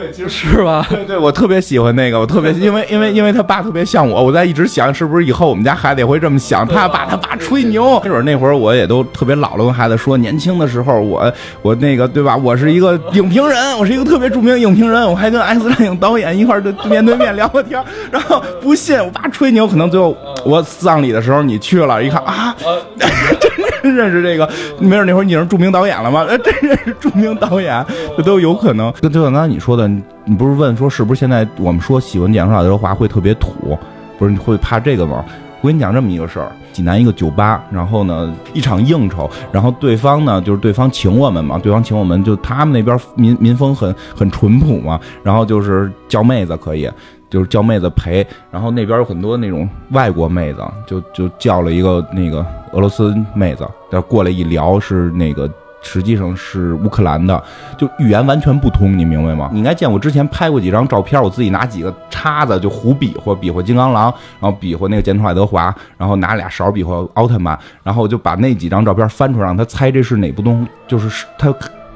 对，其实是吧？对，对我特别喜欢那个，我特别因为因为因为他爸特别像我，我在一直想，是不是以后我们家孩子也会这么想？他爸他爸吹牛，没准那会儿我也都特别老了，跟孩子说，年轻的时候我我那个对吧？我是一个影评人，我是一个特别著名影评人，我还跟 X 战警导演一块儿面对面聊过天。然后不信我爸吹牛，可能最后我葬礼的时候你去了，一看啊，<laughs> 真认识这个，没准那会儿你是著名导演了吗？真认识著名导演，这都有可能。就就像刚才你说的。你不是问说是不是现在我们说喜欢讲说爱德华会特别土，不是你会怕这个吗？我跟你讲这么一个事儿，济南一个酒吧，然后呢一场应酬，然后对方呢就是对方请我们嘛，对方请我们就他们那边民民风很很淳朴嘛，然后就是叫妹子可以，就是叫妹子陪，然后那边有很多那种外国妹子，就就叫了一个那个俄罗斯妹子，要过来一聊是那个。实际上是乌克兰的，就语言完全不通，你明白吗？你应该见我之前拍过几张照片，我自己拿几个叉子就胡比划，比划金刚狼，然后比划那个剑头爱德华，然后拿俩勺比划奥特曼，然后就把那几张照片翻出来，让他猜这是哪部动，就是他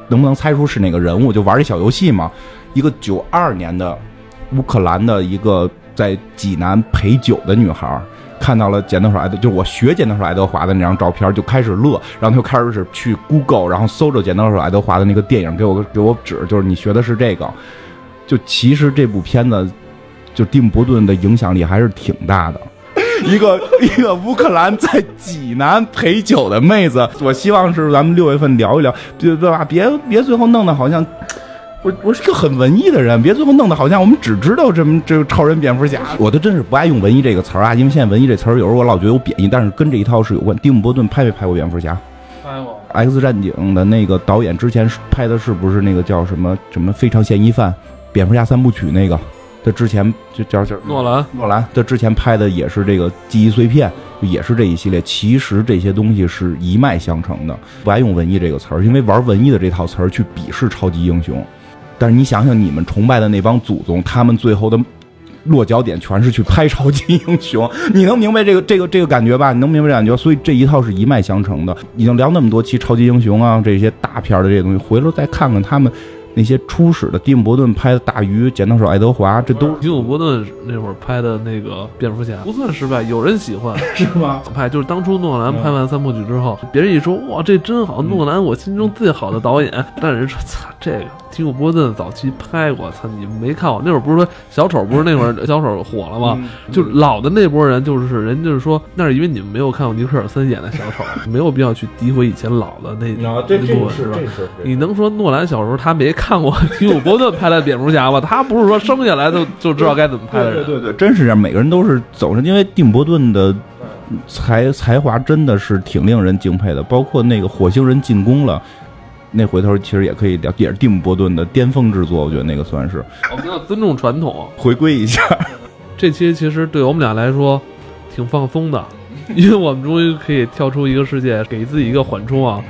能不能猜出是哪个人物？就玩这小游戏嘛。一个九二年的乌克兰的一个在济南陪酒的女孩。看到了剪刀手爱德，就我学剪刀手爱德华的那张照片，就开始乐，然后他就开始去 Google，然后搜着剪刀手爱德华的那个电影，给我给我指，就是你学的是这个。就其实这部片子，就蒂姆·伯顿的影响力还是挺大的。一个一个乌克兰在济南陪酒的妹子，我希望是咱们六月份聊一聊，对对吧？别别最后弄得好像我我是个很文艺的人，别最后弄得好像我们只知道这么这个超人、蝙蝠侠。我都真是不爱用“文艺”这个词儿啊，因为现在“文艺”这词儿有时候我老觉得有贬义，但是跟这一套是有关。蒂姆·伯顿拍没拍过蝙蝠侠？拍过。X 战警的那个导演之前拍的是不是那个叫什么什么非常嫌疑犯？蝙蝠侠三部曲那个，他之前就叫叫诺兰，诺兰，他之前拍的也是这个记忆碎片，也是这一系列。其实这些东西是一脉相承的，不爱用“文艺”这个词儿，因为玩文艺的这套词儿去鄙视超级英雄。但是你想想，你们崇拜的那帮祖宗，他们最后的落脚点全是去拍超级英雄，你能明白这个这个这个感觉吧？你能明白这感觉？所以这一套是一脉相承的。已经聊那么多期超级英雄啊，这些大片的这些东西，回头再看看他们那些初始的，蒂姆·伯顿拍的《大鱼》《剪刀手爱德华》，这都蒂姆·伯顿那会儿拍的那个蝙蝠侠不算失败，有人喜欢。是吗？拍就是当初诺兰拍完三部曲之后，别人一说哇这真好，诺兰我心中最好的导演，但是人说操这个蒂姆·伯顿早期拍过，操你们没看过？那会儿不是说小丑不是那会儿 <laughs> 小丑火了吗？就是老的那波人，就是人就是说那是因为你们没有看过尼克尔森演的小丑，没有必要去诋毁以前老的那那部分？是吧是你能说诺兰小时候他没看过蒂姆·伯顿拍的蝙蝠侠吗？他不是说生下来就就知道该怎么拍的人。对对对，真是这样，每个人都是走上，因为蒂姆·伯顿的才才华真的是挺令人敬佩的，包括那个火星人进攻了。那回头其实也可以聊，也是蒂姆·伯顿的巅峰之作，我觉得那个算是我们要尊重传统。回归一下。<laughs> 这期其实对我们俩来说挺放松的，因为我们终于可以跳出一个世界，给自己一个缓冲啊。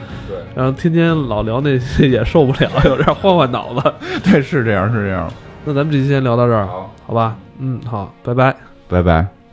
对，然后天天老聊那些 <laughs> 也受不了，<laughs> 有点换换脑子。对，是这样，是这样。那咱们这期先聊到这儿，好，好吧？嗯，好，拜拜。拜拜。